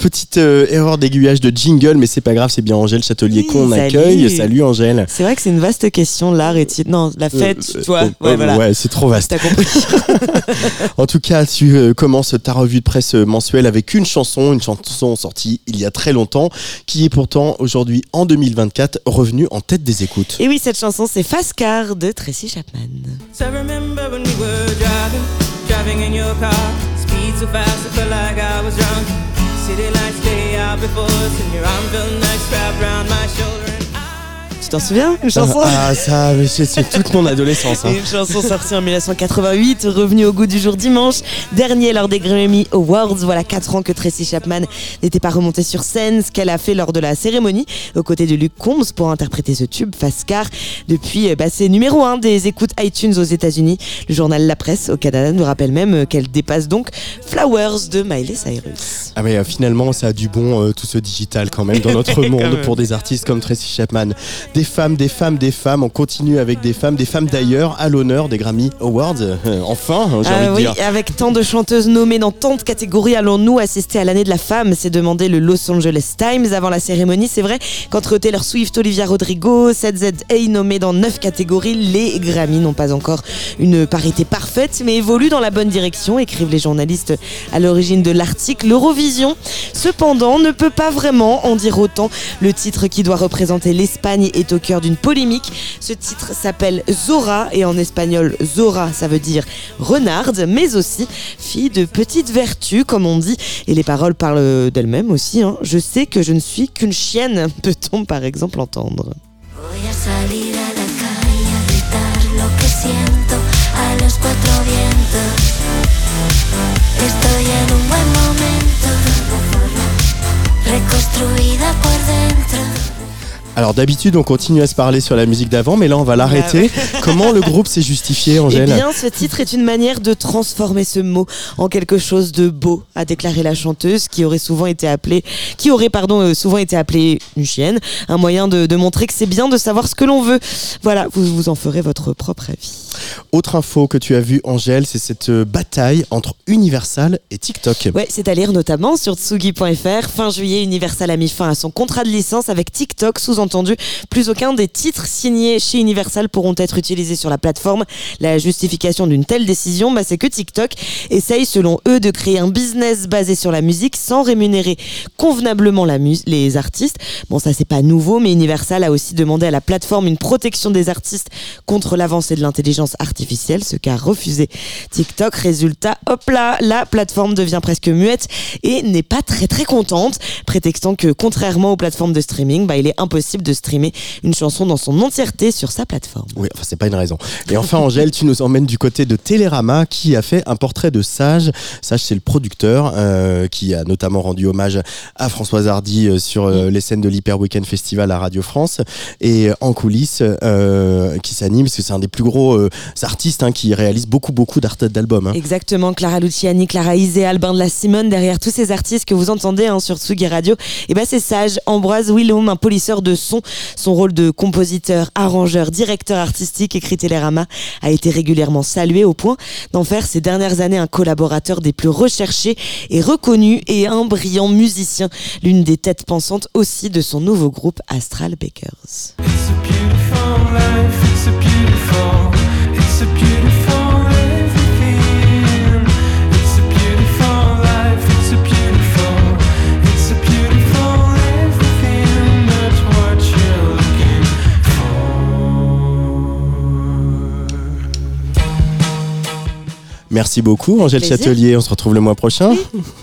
Petite euh, erreur d'aiguillage de jingle, mais c'est pas grave, c'est bien Angèle Châtelier Oui, qu'on accueille. Salut Angèle. C'est vrai que c'est une vaste question, l'art est Non, la fête, Euh, vois. euh, ouais, euh, voilà. ouais, c'est trop vaste. T'as compris. En tout cas, tu euh, commences ta revue de presse euh, mensuelle avec une chanson, une chanson sortie il y a très longtemps, qui est pourtant aujourd'hui en 2024 revenue en tête des écoutes. Et oui, cette chanson, c'est Fast Car de Tracy Chapman. So I remember when we were driving, driving in your car. Speed so fast, I felt like I was drunk. Tu t'en souviens Une chanson Ah, ça, mais c'est toute mon adolescence. hein. Une chanson sortie en 1988, revenue au goût du jour dimanche, dernier lors des Grammy Awards. Voilà 4 ans que Tracy Chapman n'était pas remontée sur scène, ce qu'elle a fait lors de la cérémonie, aux côtés de Luke Combs pour interpréter ce tube, Fast Car. Depuis, euh, bah, c'est numéro 1 des écoutes iTunes aux États-Unis. Le journal La Presse au Canada nous rappelle même euh, qu'elle dépasse donc Flowers de Miley Cyrus. Ah mais euh, finalement ça a du bon euh, tout ce digital quand même dans notre monde pour des artistes comme Tracy Chapman. Des femmes, des femmes, des femmes, on continue avec des femmes, des femmes d'ailleurs à l'honneur des Grammy Awards. Euh, enfin, hein, j'ai Ah envie de oui, dire. avec tant de chanteuses nommées dans tant de catégories, allons-nous assister à l'année de la femme? S'est demandé le Los Angeles Times avant la cérémonie. C'est vrai qu'entre Taylor Swift, Olivia Rodrigo, 7ZA nommés dans 9 catégories, les Grammy n'ont pas encore une parité parfaite, mais évoluent dans la bonne direction, écrivent les journalistes à l'origine de l'article. L'Eurovision, cependant, ne peut pas vraiment en dire autant. Le titre qui doit représenter l'Espagne est au cœur d'une polémique. Ce titre s'appelle Zora et en espagnol Zora ça veut dire renarde, mais aussi fille de petite vertu comme on dit. Et les paroles parlent d'elles-mêmes aussi. hein. Je sais que je ne suis qu'une chienne, peut-on par exemple entendre. Alors d'habitude on continue à se parler sur la musique d'avant, mais là on va l'arrêter. Comment le groupe s'est justifié, Eh Angèle bien, ce titre est une manière de transformer ce mot en quelque chose de beau, a déclaré la chanteuse, qui aurait souvent été appelée, qui aurait pardon euh, souvent été appelée une chienne, un moyen de, de montrer que c'est bien de savoir ce que l'on veut. Voilà, vous vous en ferez votre propre avis. Autre info que tu as vue, Angèle, c'est cette euh, bataille entre Universal et TikTok. Ouais, c'est à lire notamment sur tsugi.fr. Fin juillet, Universal a mis fin à son contrat de licence avec TikTok. Sous-entendu, plus aucun des titres signés chez Universal pourront être utilisés sur la plateforme. La justification d'une telle décision, bah, c'est que TikTok essaye, selon eux, de créer un business basé sur la musique sans rémunérer convenablement les artistes. Bon, ça c'est pas nouveau, mais Universal a aussi demandé à la plateforme une protection des artistes contre l'avancée de l'intelligence artificielle, ce qu'a refusé TikTok. Résultat, hop là, la plateforme devient presque muette et n'est pas très très contente, prétextant que contrairement aux plateformes de streaming, bah, il est impossible de streamer une chanson dans son entièreté sur sa plateforme. Oui, enfin, c'est pas une raison. Et enfin, Angèle, tu nous emmènes du côté de Télérama qui a fait un portrait de Sage. Sage, c'est le producteur euh, qui a notamment rendu hommage à Françoise Hardy euh, sur euh, les scènes de l'Hyper Weekend Festival à Radio France et en coulisses qui s'anime parce que c'est un des plus gros artistes hein, qui réalise beaucoup, beaucoup d'albums. hein. Exactement, Clara Luciani, Clara Isé, Albin de la Simone, derrière tous ces artistes que vous entendez hein, sur Tsugi Radio, et ben c'est Sage, Ambroise Willum, un polisseur de son. Son rôle de compositeur, arrangeur, directeur artistique, écrit Télérama, a été régulièrement salué au point d'en faire ces dernières années un collaborateur des plus recherchés et reconnus et un brillant musicien, l'une des têtes pensantes aussi de son nouveau groupe Astral Bakers. Merci beaucoup, Angèle. Châtelier. On se retrouve le mois prochain.